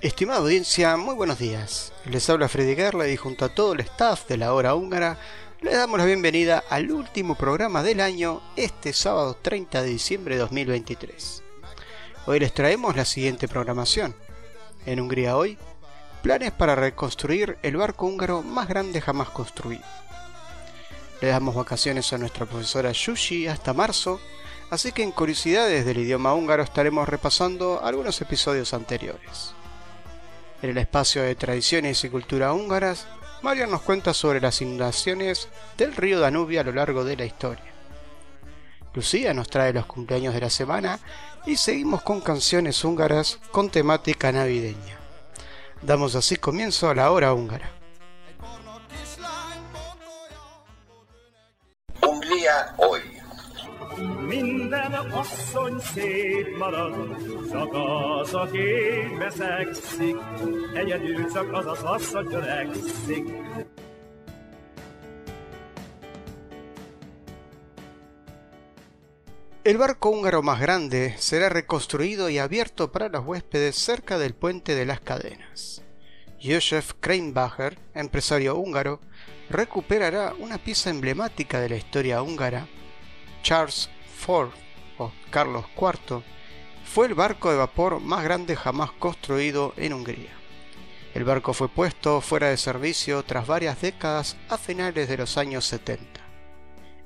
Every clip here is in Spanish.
Estimada audiencia, muy buenos días. Les habla Freddy Gerla y junto a todo el staff de la hora húngara les damos la bienvenida al último programa del año este sábado 30 de diciembre de 2023. Hoy les traemos la siguiente programación. En Hungría hoy, planes para reconstruir el barco húngaro más grande jamás construido. Le damos vacaciones a nuestra profesora Yushi hasta marzo, así que en curiosidades del idioma húngaro estaremos repasando algunos episodios anteriores. En el espacio de tradiciones y cultura húngaras, Marian nos cuenta sobre las inundaciones del río Danubio a lo largo de la historia. Lucía nos trae los cumpleaños de la semana y seguimos con canciones húngaras con temática navideña. Damos así comienzo a la hora húngara. Hungría hoy. El barco húngaro más grande será reconstruido y abierto para los huéspedes cerca del puente de las cadenas. József Kreinbacher, empresario húngaro, recuperará una pieza emblemática de la historia húngara Charles Ford o Carlos IV fue el barco de vapor más grande jamás construido en Hungría. El barco fue puesto fuera de servicio tras varias décadas a finales de los años 70.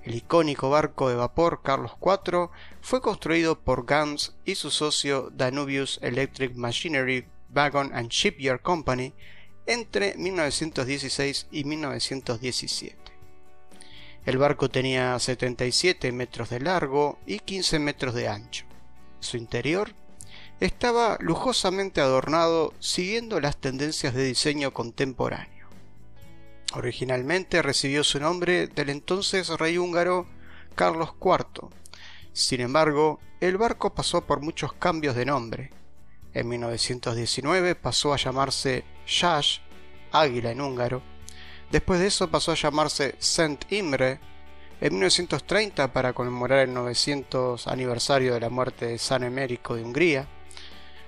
El icónico barco de vapor Carlos IV fue construido por Gans y su socio Danubius Electric Machinery Wagon and Shipyard Company entre 1916 y 1917. El barco tenía 77 metros de largo y 15 metros de ancho. Su interior estaba lujosamente adornado siguiendo las tendencias de diseño contemporáneo. Originalmente recibió su nombre del entonces rey húngaro Carlos IV. Sin embargo, el barco pasó por muchos cambios de nombre. En 1919 pasó a llamarse Yash, águila en húngaro, Después de eso pasó a llamarse Saint Imre en 1930 para conmemorar el 900 aniversario de la muerte de San Emérico de Hungría.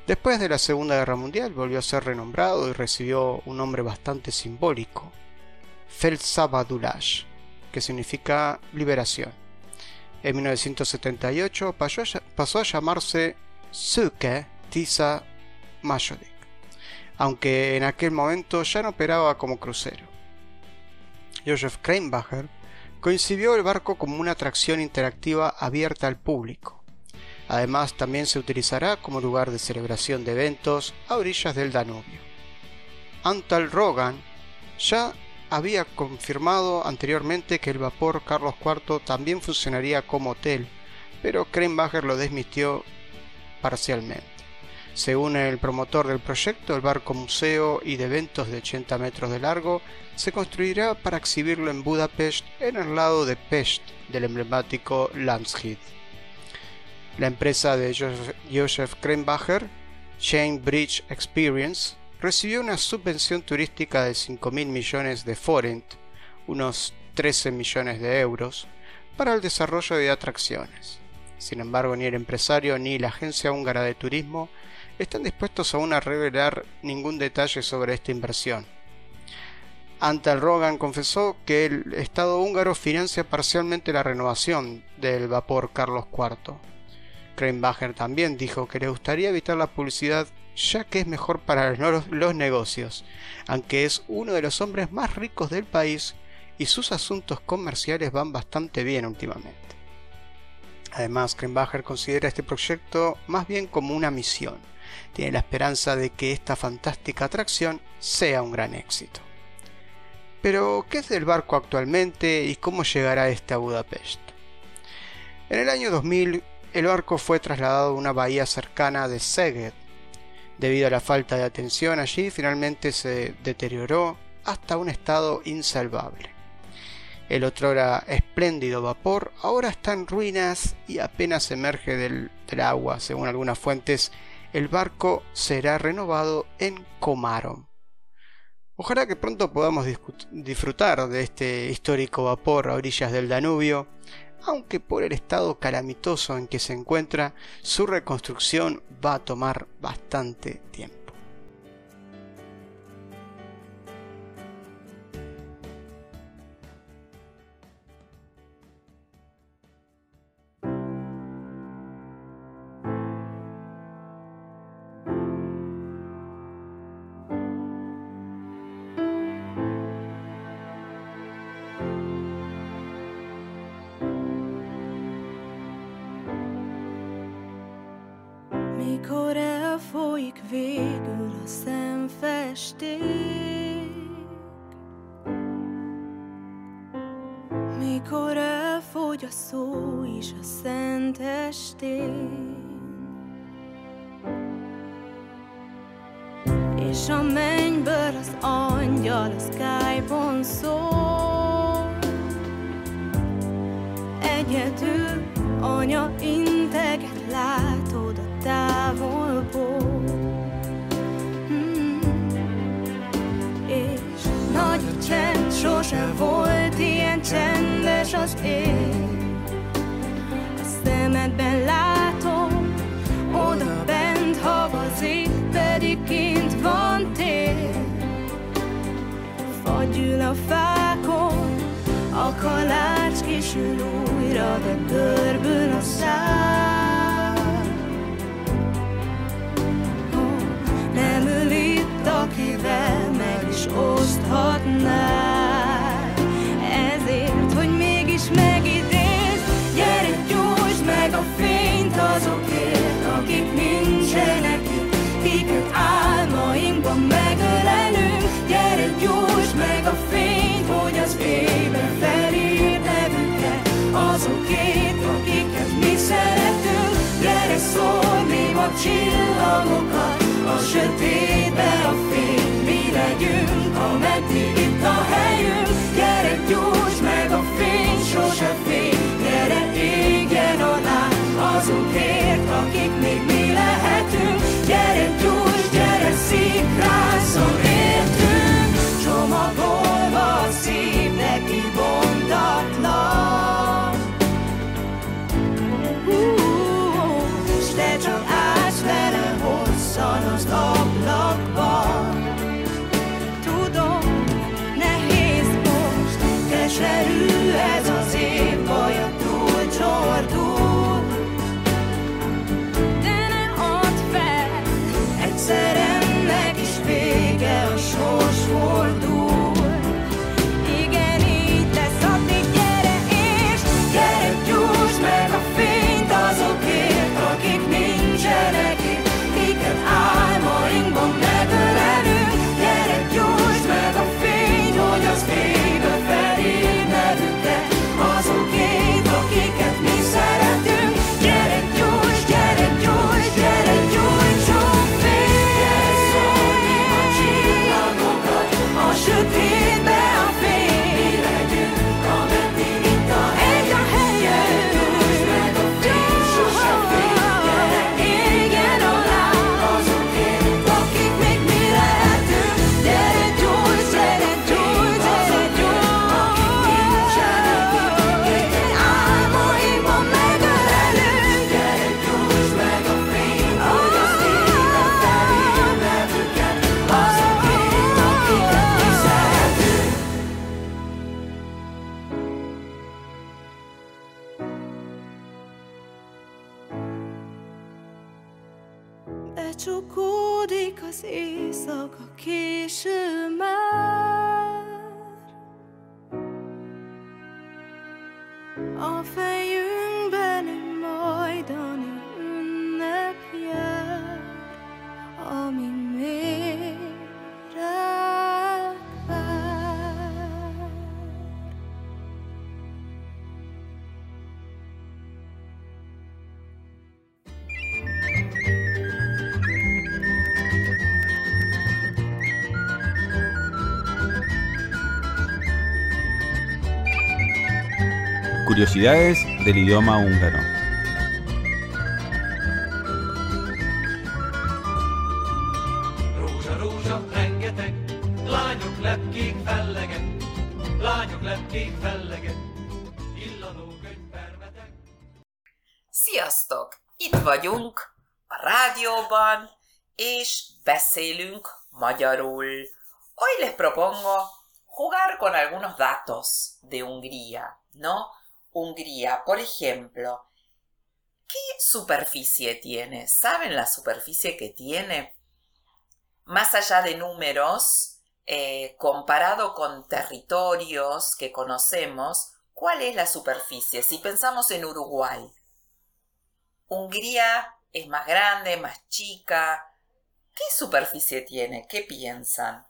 Después de la Segunda Guerra Mundial volvió a ser renombrado y recibió un nombre bastante simbólico, Feldsabadulash, que significa liberación. En 1978 pasó a llamarse Suke Tisa Majodik, aunque en aquel momento ya no operaba como crucero. Joseph Kreinbacher, concibió el barco como una atracción interactiva abierta al público. Además, también se utilizará como lugar de celebración de eventos a orillas del Danubio. Antal Rogan ya había confirmado anteriormente que el vapor Carlos IV también funcionaría como hotel, pero Kreinbacher lo desmintió parcialmente. Según el promotor del proyecto, el barco museo y de eventos de 80 metros de largo se construirá para exhibirlo en Budapest en el lado de Pest del emblemático Landshid. La empresa de Joseph Krembacher, Chain Bridge Experience, recibió una subvención turística de 5.000 millones de forint, unos 13 millones de euros, para el desarrollo de atracciones. Sin embargo, ni el empresario ni la agencia húngara de turismo están dispuestos aún a revelar ningún detalle sobre esta inversión. Antal Rogan confesó que el Estado húngaro financia parcialmente la renovación del vapor Carlos IV. Kreinbacher también dijo que le gustaría evitar la publicidad ya que es mejor para los negocios, aunque es uno de los hombres más ricos del país y sus asuntos comerciales van bastante bien últimamente. Además, Krembacher considera este proyecto más bien como una misión. Tiene la esperanza de que esta fantástica atracción sea un gran éxito. Pero, ¿qué es del barco actualmente y cómo llegará este a Budapest? En el año 2000, el barco fue trasladado a una bahía cercana de Szeged. Debido a la falta de atención allí, finalmente se deterioró hasta un estado insalvable. El otrora espléndido vapor ahora está en ruinas y apenas emerge del, agua, según algunas fuentes, el barco será renovado en Komarom. Ojalá que pronto podamos disfrutar de este histórico vapor a orillas del Danubio, aunque por el estado calamitoso en que se encuentra, su reconstrucción va a tomar bastante tiempo. Ég A szemedben látom, oda bent havazik, pedig kint van tél Fagyül a fákon, a kalács kisül újra, de görbül a szár Szólni a csillagokat, a sötétbe a fény. Mi legyünk, ameddig itt a helyünk. Gyere, gyújtsd meg a fény, sose Curiosidades del idioma húngaro. Sziasztok! Itt vagyunk a rádióban, és beszélünk magyarul. Hoy les propongo jugar con algunos datos de Hungría, ¿no? Hungría, por ejemplo, ¿qué superficie tiene? ¿Saben la superficie que tiene? Más allá de números, eh, comparado con territorios que conocemos, ¿cuál es la superficie? Si pensamos en Uruguay, Hungría es más grande, más chica. ¿Qué superficie tiene? ¿Qué piensan?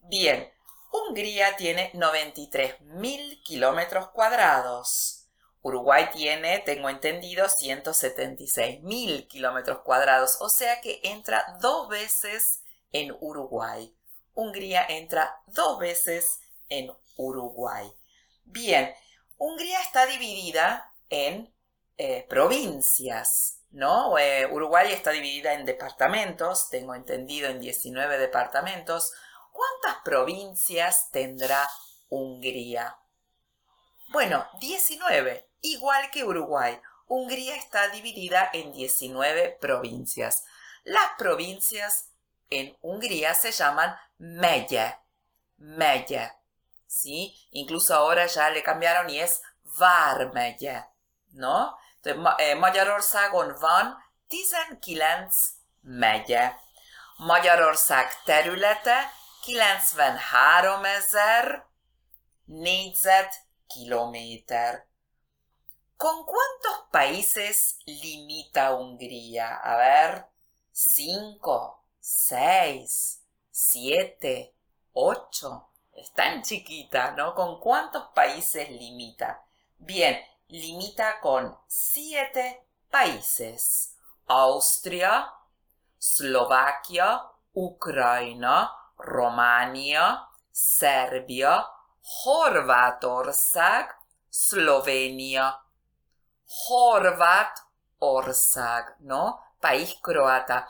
Bien, Hungría tiene 93.000 kilómetros cuadrados. Uruguay tiene, tengo entendido, 176.000 kilómetros cuadrados, o sea que entra dos veces en Uruguay. Hungría entra dos veces en Uruguay. Bien, Hungría está dividida en eh, provincias, ¿no? Eh, Uruguay está dividida en departamentos, tengo entendido en 19 departamentos. ¿Cuántas provincias tendrá Hungría? Bueno, 19, igual que Uruguay. Hungría está dividida en 19 provincias. Las provincias en Hungría se llaman megye, megye, ¿sí? Incluso ahora ya le cambiaron y es vármegye, ¿no? Entonces, Ma- eh, Magyarországon van 19 megye. Magyarország területe 93 ezer. ¿Con cuántos países limita Hungría? A ver, cinco, seis, siete, ocho. Es tan chiquita, ¿no? ¿Con cuántos países limita? Bien, limita con siete países. Austria, Eslovaquia, Ucrania, Románia, Szerbia, Horvátország, Szlovénia. Horvátország, ¿no? País croata.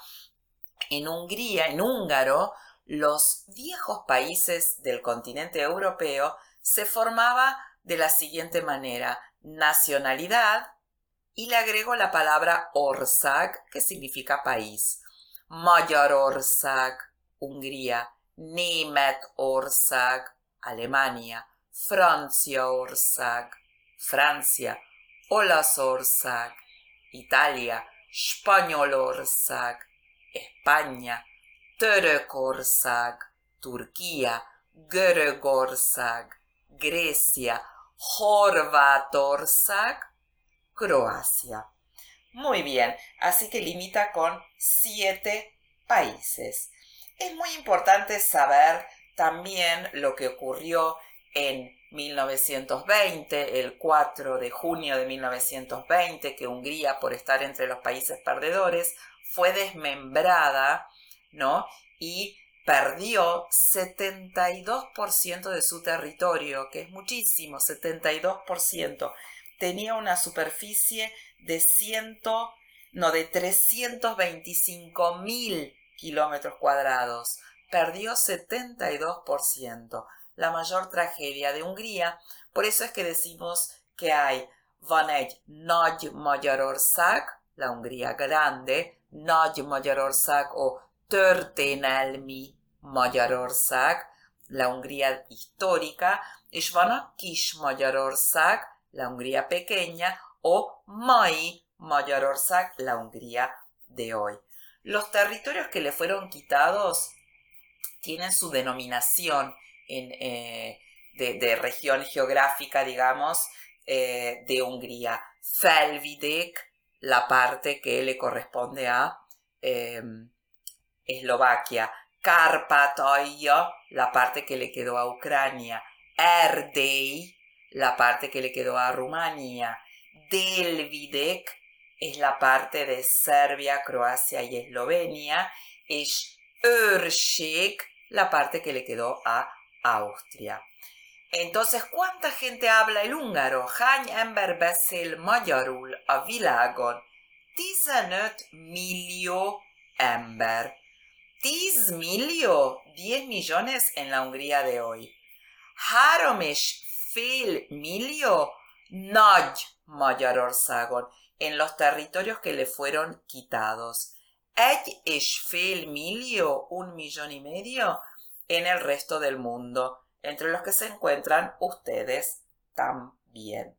En Hungría, en húngaro, los viejos países del continente europeo se formaba de la siguiente manera: nacionalidad y le agrego la palabra ország, que significa país. Magyarország, Hungría, Németország, Alemania, Franciaország, Francia, Olaszország, Italia, Spanyolország, España, Törökország, Turquía, Görögország, Grecia, Horvátország, Croacia. Muy bien, así que limita con siete países. Es muy importante saber también lo que ocurrió en 1920, el 4 de junio de 1920, que Hungría, por estar entre los países perdedores, fue desmembrada, ¿no? Y perdió 72% de su territorio, que es muchísimo, 72%. Tenía una superficie de 100, no, de 325 mil kilómetros cuadrados. Perdió 72%. La mayor tragedia de Hungría. Por eso es que decimos que hay van egy nagy Magyarország, la Hungría grande, nagy Magyarország o történelmi Magyarország, la Hungría histórica, és van a kis Magyarország, la Hungría pequeña, o mai Magyarország, la Hungría de hoy. Los territorios que le fueron quitados tienen su denominación en, eh, de, región geográfica, digamos, eh, de Hungría. Felvidek, la parte que le corresponde a eh, Eslovaquia. Carpatoia, la parte que le quedó a Ucrania. Erdei, la parte que le quedó a Rumania. Delvidek es la parte de Serbia, Croacia y Eslovenia. Es Őrség, la parte que le quedó a Austria. Entonces, ¿cuánta gente habla el húngaro? Hány ember beszél magyarul a világon? 15 millió ember. 10 millió, 10 millones en la Hungría de hoy. Három és fél millió nagy Magyarországon, en los territorios que le fueron quitados. Egy fél millió, un millón y medio, en el resto del mundo, entre los que se encuentran ustedes también.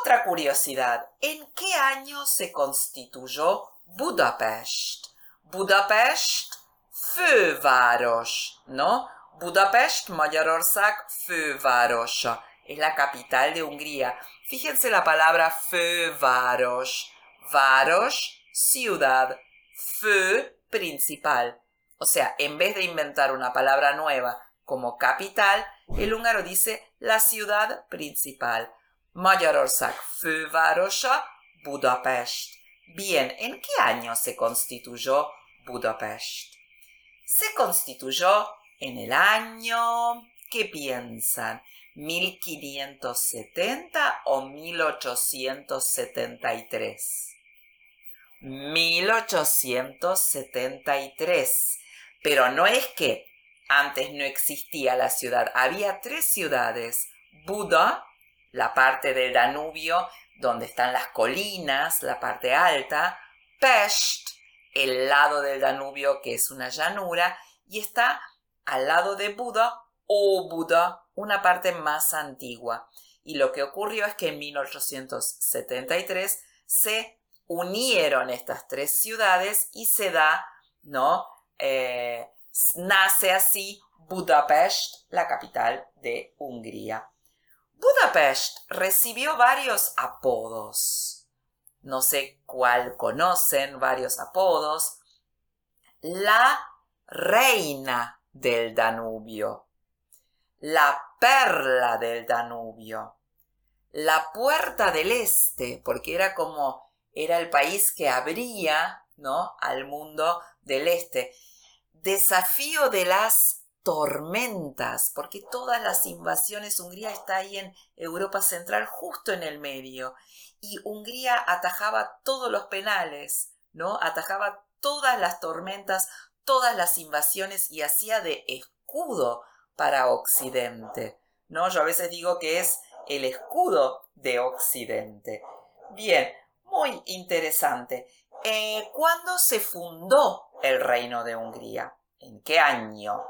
Otra curiosidad, ¿en qué año se constituyó Budapest? Budapest főváros, ¿no? Budapest, Magyarország fővárosa, es la capital de Hungría. Fíjense la palabra főváros. Város, ciudad. Fő, principal. O sea, en vez de inventar una palabra nueva como capital, el húngaro dice la ciudad principal. Magyarország fővárosa, Budapest. Bien, ¿en qué año se constituyó Budapest? Se constituyó en el año... ¿Qué piensan? ¿1570 o 1873? 1873. Pero no es que antes no existía la ciudad, había tres ciudades. Buda, la parte del Danubio, donde están las colinas, la parte alta. Pest, el lado del Danubio, que es una llanura. Y está al lado de Buda o Buda, una parte más antigua. Y lo que ocurrió es que en 1873 se unieron estas tres ciudades y se da, ¿no? Eh, nace así Budapest, la capital de Hungría. Budapest recibió varios apodos. No sé cuál conocen, varios apodos. La reina del Danubio, la perla del Danubio, la puerta del este, porque era como era el país que abría, ¿no? al mundo del este. Desafío de las tormentas, porque todas las invasiones, Hungría está ahí en Europa Central, justo en el medio, y Hungría atajaba todos los penales, ¿no? Atajaba todas las tormentas, todas las invasiones y hacía de escudo para Occidente, ¿no? Yo a veces digo que es el escudo de Occidente. Bien, muy interesante. Eh, ¿Cuándo se fundó el reino de Hungría? ¿En qué año?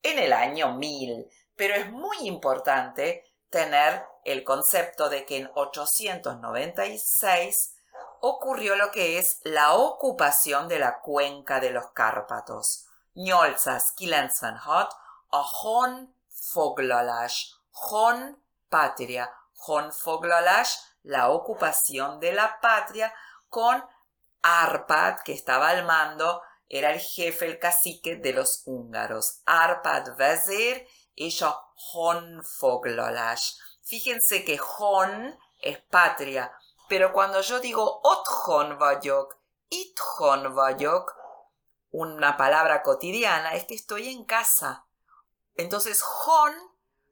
En el año 1000, pero es muy importante tener el concepto de que en 896 ocurrió lo que es la ocupación de la cuenca de los Cárpatos. 896 a Hon Foglalás, Hon patria, Hon Foglalás la ocupación de la patria con Arpad, que estaba al mando, era el jefe, el cacique de los húngaros. Arpad vezir y Hon Foglalás. Fíjense que Hon es patria, pero cuando yo digo Othon vagyok, Ithon vagyok, una palabra cotidiana, es que estoy en casa. Entonces, Hon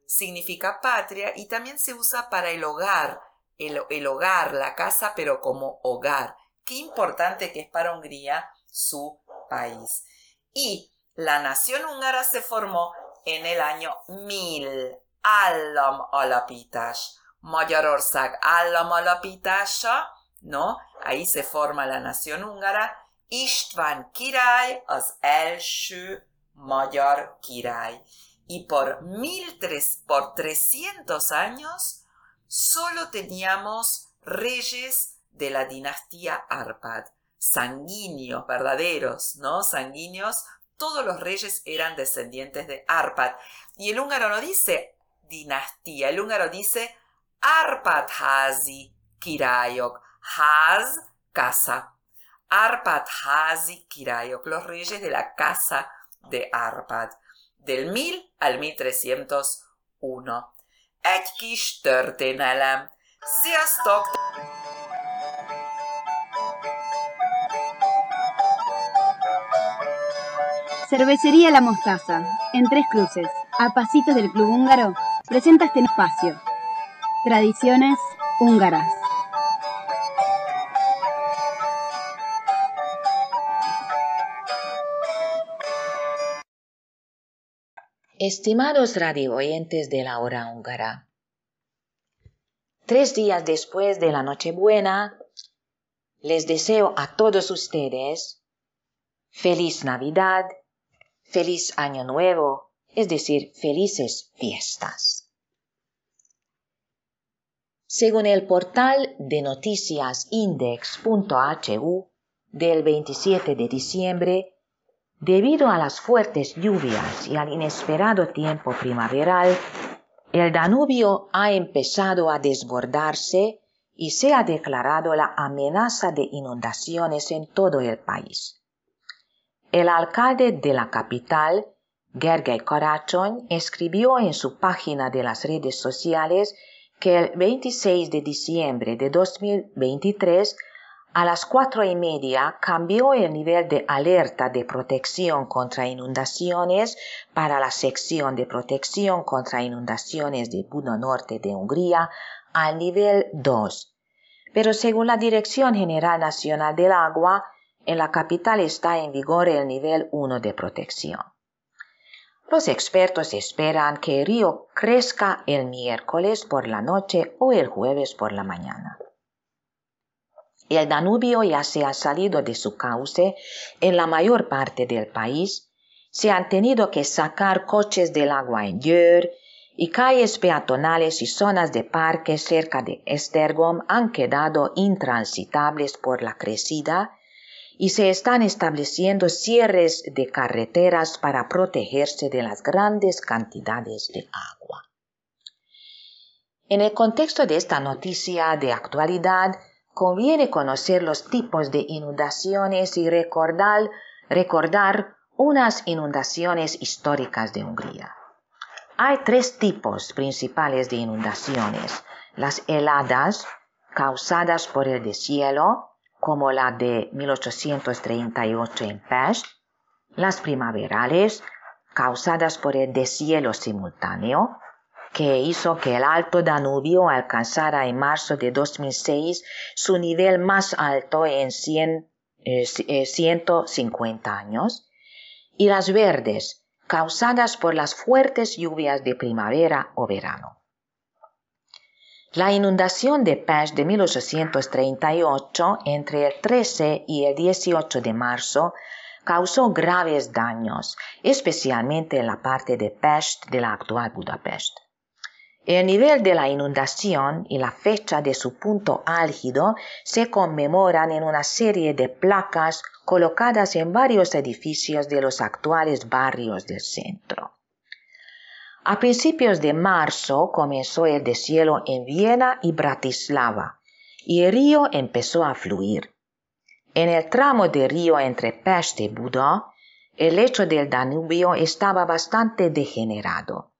significa patria y también se usa para el hogar, el, hogar, la casa, pero como hogar. Qué importante que es para Hungría su país. Y la nación húngara se formó en el año 1000. Állam alapítás. Magyarország állam alapítása, ¿no? Ahí se forma la nación húngara. István király az első magyar király. Y por, mil tres, por 300 años solo teníamos reyes de la dinastía Arpad, sanguíneos, verdaderos, ¿no? Sanguíneos, todos los reyes eran descendientes de Arpad. Y el húngaro no dice dinastía, el húngaro dice Arpad Hazi Kirayok, Haz, casa. Arpad Hazi Kirayok, los reyes de la casa de Arpad, del 1000 al 1301. Egy kis történelem. Cervecería La Mostaza, en Tres Cruces. A Pasito del Club Húngaro presenta este espacio. Tradiciones húngaras. Estimados radioyentes de la hora húngara, tres días después de la Nochebuena, les deseo a todos ustedes feliz Navidad, feliz Año Nuevo, es decir, felices fiestas. Según el portal de noticias index.hu del 27 de diciembre, debido a las fuertes lluvias y al inesperado tiempo primaveral, el Danubio ha empezado a desbordarse y se ha declarado la amenaza de inundaciones en todo el país. El alcalde de la capital, Gergely Karácsony, escribió en su página de las redes sociales que el 26 de diciembre de 2023 a las cuatro y media cambió el nivel de alerta de protección contra inundaciones para la sección de protección contra inundaciones de Budo Norte de Hungría al nivel 2. Pero según la Dirección General Nacional del Agua, en la capital está en vigor el nivel 1 de protección. Los expertos esperan que el río crezca el miércoles por la noche o el jueves por la mañana. El Danubio ya se ha salido de su cauce en la mayor parte del país. Se han tenido que sacar coches del agua en Yer y calles peatonales y zonas de parques cerca de Estergom han quedado intransitables por la crecida y se están estableciendo cierres de carreteras para protegerse de las grandes cantidades de agua. En el contexto de esta noticia de actualidad, conviene conocer los tipos de inundaciones y recordar, unas inundaciones históricas de Hungría. Hay tres tipos principales de inundaciones. Las heladas, causadas por el deshielo, como la de 1838 en Pest, las primaverales, causadas por el deshielo simultáneo, que hizo que el Alto Danubio alcanzara en marzo de 2006 su nivel más alto en 100, eh, 150 años, y las verdes, causadas por las fuertes lluvias de primavera o verano. La inundación de Pest de 1838 entre el 13 y el 18 de marzo causó graves daños, especialmente en la parte de Pest de la actual Budapest. El nivel de la inundación y la fecha de su punto álgido se conmemoran en una serie de placas colocadas en varios edificios de los actuales barrios del centro. A principios de marzo comenzó el deshielo en Viena y Bratislava y el río empezó a fluir. En el tramo de río entre Pest y Buda, el lecho del Danubio estaba bastante degenerado.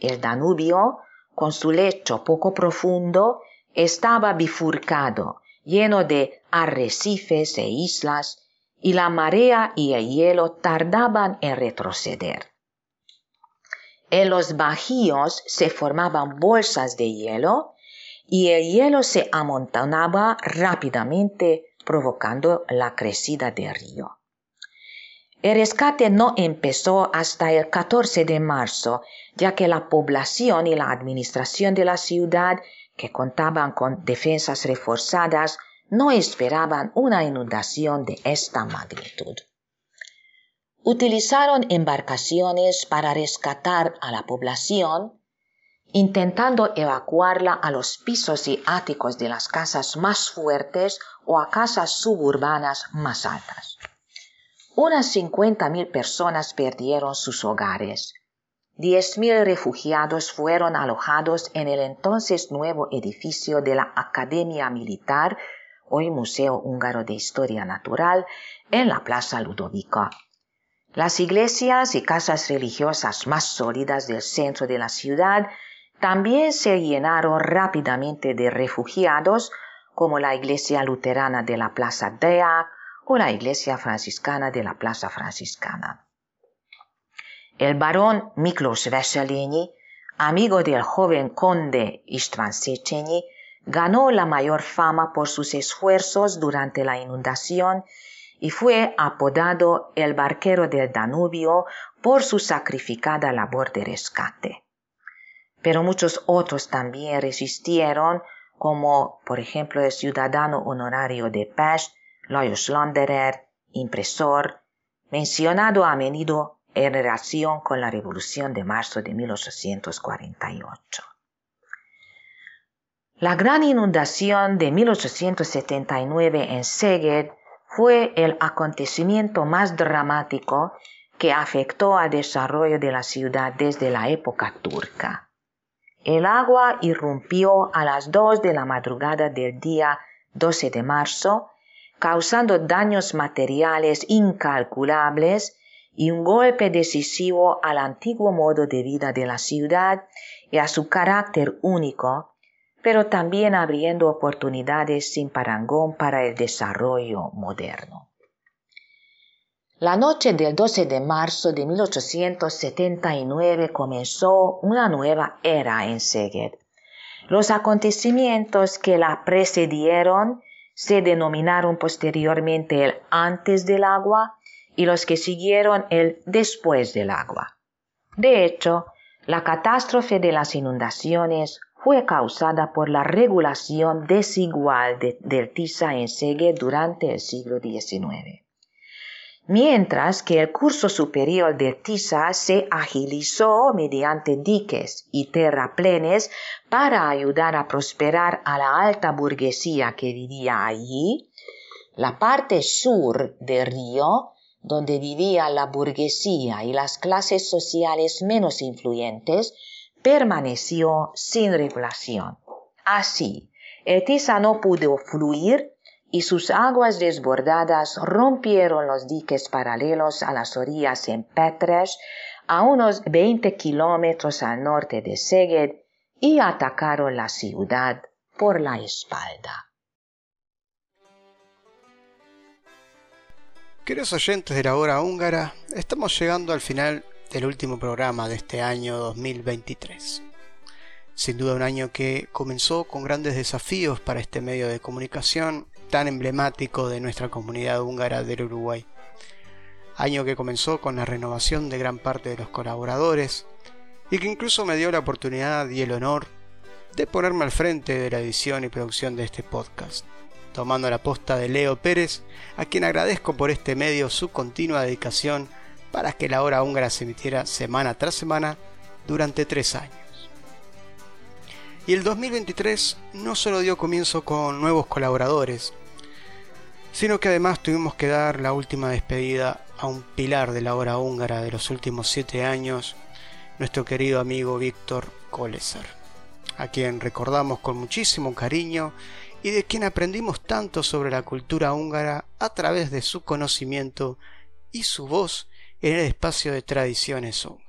El Danubio con su lecho poco profundo, estaba bifurcado, lleno de arrecifes e islas, y la marea y el hielo tardaban en retroceder. En los bajíos se formaban bolsas de hielo y el hielo se amontonaba rápidamente provocando la crecida del río. El rescate no empezó hasta el 14 de marzo, ya que la población y la administración de la ciudad, que contaban con defensas reforzadas, no esperaban una inundación de esta magnitud. Utilizaron embarcaciones para rescatar a la población, intentando evacuarla a los pisos y áticos de las casas más fuertes o a casas suburbanas más altas. Unas 50.000 personas perdieron sus hogares. 10.000 refugiados fueron alojados en el entonces nuevo edificio de la Academia Militar, hoy Museo Húngaro de Historia Natural, en la Plaza Ludovica. Las iglesias y casas religiosas más sólidas del centro de la ciudad también se llenaron rápidamente de refugiados, como la iglesia luterana de la Plaza Deac, la iglesia franciscana de la Plaza Franciscana. El barón Miklós Veselényi, amigo del joven conde István Széchenyi, ganó la mayor fama por sus esfuerzos durante la inundación y fue apodado el barquero del Danubio por su sacrificada labor de rescate. Pero muchos otros también resistieron, como por ejemplo el ciudadano honorario de Pest, Lajos impresor, mencionado a menudo en relación con la Revolución de marzo de 1848. La gran inundación de 1879 en Szeged fue el acontecimiento más dramático que afectó al desarrollo de la ciudad desde la época turca. El agua irrumpió a las 2 de la madrugada del día 12 de marzo, causando daños materiales incalculables y un golpe decisivo al antiguo modo de vida de la ciudad y a su carácter único, pero también abriendo oportunidades sin parangón para el desarrollo moderno. La noche del 12 de marzo de 1879 comenzó una nueva era en Szeged. Los acontecimientos que la precedieron se denominaron posteriormente el antes del agua y los que siguieron el después del agua. De hecho, la catástrofe de las inundaciones fue causada por la regulación desigual del Tisa en Segue durante el siglo XIX. Mientras que el curso superior del Tisa se agilizó mediante diques y terraplenes para ayudar a prosperar a la alta burguesía que vivía allí, la parte sur del río, donde vivía la burguesía y las clases sociales menos influyentes, permaneció sin regulación. Así, el Tisa no pudo fluir y sus aguas desbordadas rompieron los diques paralelos a las orillas en Petres, a unos 20 kilómetros al norte de Szeged, y atacaron la ciudad por la espalda. Queridos oyentes de la hora húngara, estamos llegando al final el último programa de este año 2023. Sin duda un año que comenzó con grandes desafíos para este medio de comunicación tan emblemático de nuestra comunidad húngara del Uruguay. Año que comenzó con la renovación de gran parte de los colaboradores y que incluso me dio la oportunidad y el honor de ponerme al frente de la edición y producción de este podcast, tomando la posta de Leo Pérez, a quien agradezco por este medio su continua dedicación para que la hora húngara se emitiera semana tras semana durante tres años. Y el 2023 no solo dio comienzo con nuevos colaboradores, sino que además tuvimos que dar la última despedida a un pilar de la hora húngara de los últimos siete años, nuestro querido amigo Víctor Kolesar, a quien recordamos con muchísimo cariño y de quien aprendimos tanto sobre la cultura húngara a través de su conocimiento y su voz en el espacio de tradiciones húngaras.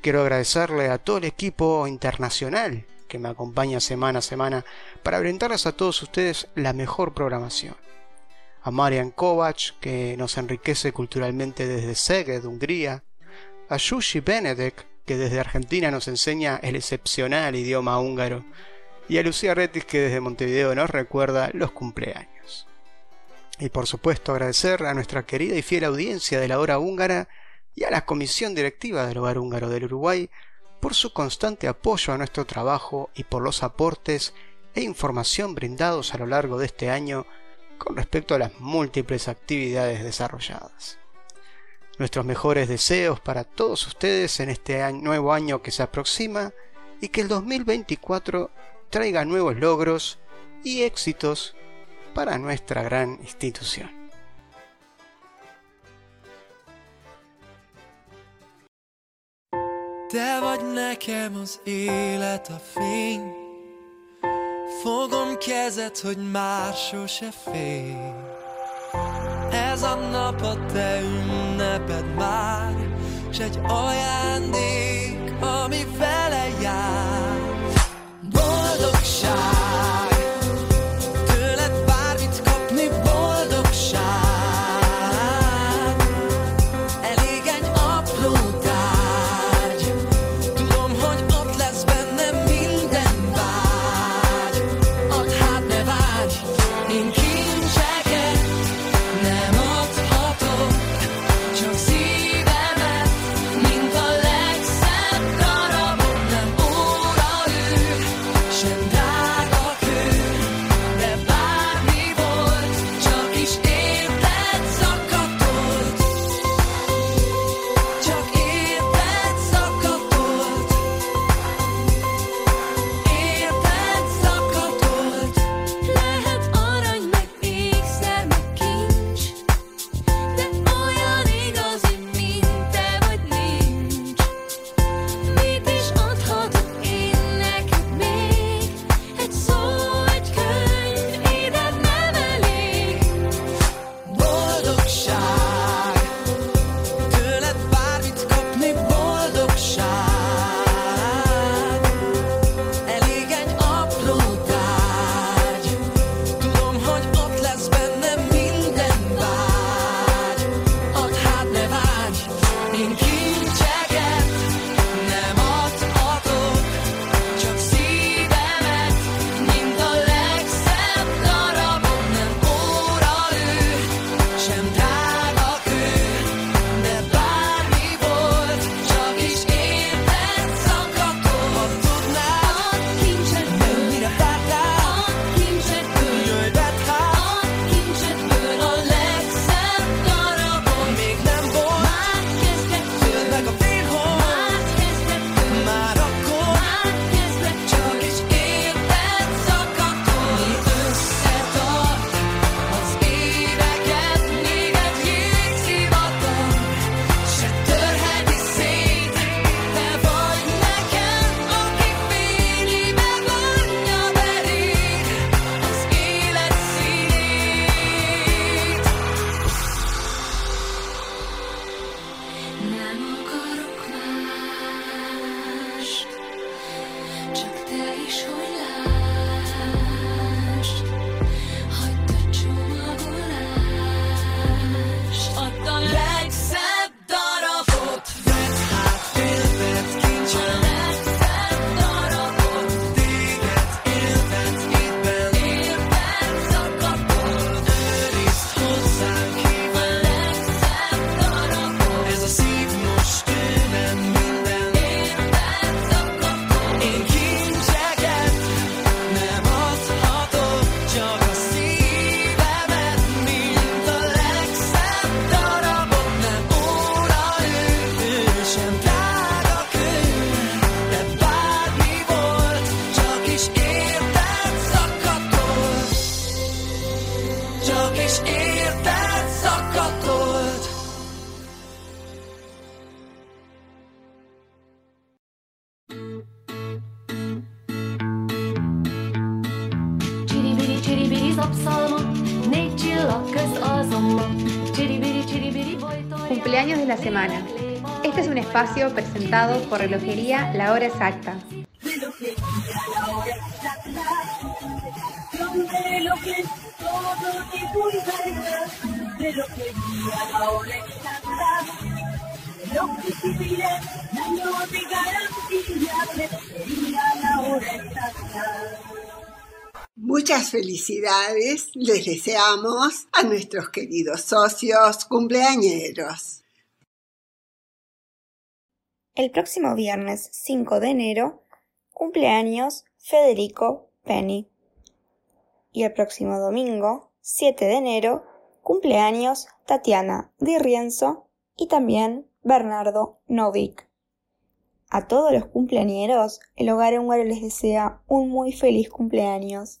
Quiero agradecerle a todo el equipo internacional que me acompaña semana a semana para brindarles a todos ustedes la mejor programación. A Marian Kovac, que nos enriquece culturalmente desde Szeged, Hungría. A Yushi Benedek, que desde Argentina nos enseña el excepcional idioma húngaro. Y a Lucía Retis, que desde Montevideo nos recuerda los cumpleaños. Y por supuesto agradecer a nuestra querida y fiel audiencia de la hora húngara y a la comisión directiva del hogar húngaro del Uruguay por su constante apoyo a nuestro trabajo y por los aportes e información brindados a lo largo de este año con respecto a las múltiples actividades desarrolladas. Nuestros mejores deseos para todos ustedes en este nuevo año que se aproxima y que el 2024 traiga nuevos logros y éxitos para nuestra gran institución. Te vagy nekem az élet a fény. Fogom kezed, hogy már sose fél. Ez a nap a te ünneped már S egy ajándék, semana. Este es un espacio presentado por Relojería La Hora Exacta. Muchas felicidades les deseamos a nuestros queridos socios cumpleañeros. El próximo viernes 5 de enero, cumpleaños Federico Penny. Y el próximo domingo, 7 de enero, cumpleaños Tatiana Di Rienzo y también Bernardo Novik. A todos los cumpleañeros, el hogar húngaro les desea un muy feliz cumpleaños.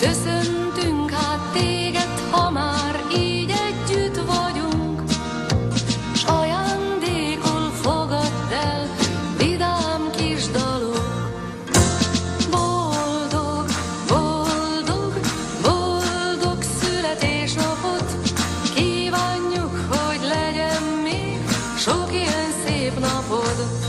Köszöntünk hát téged, ha már így együtt vagyunk, s ajándékul fogadd el vidám kis dalok. Boldog, boldog, boldog születésnapot Kívánjuk, hogy legyen még sok ilyen szép napod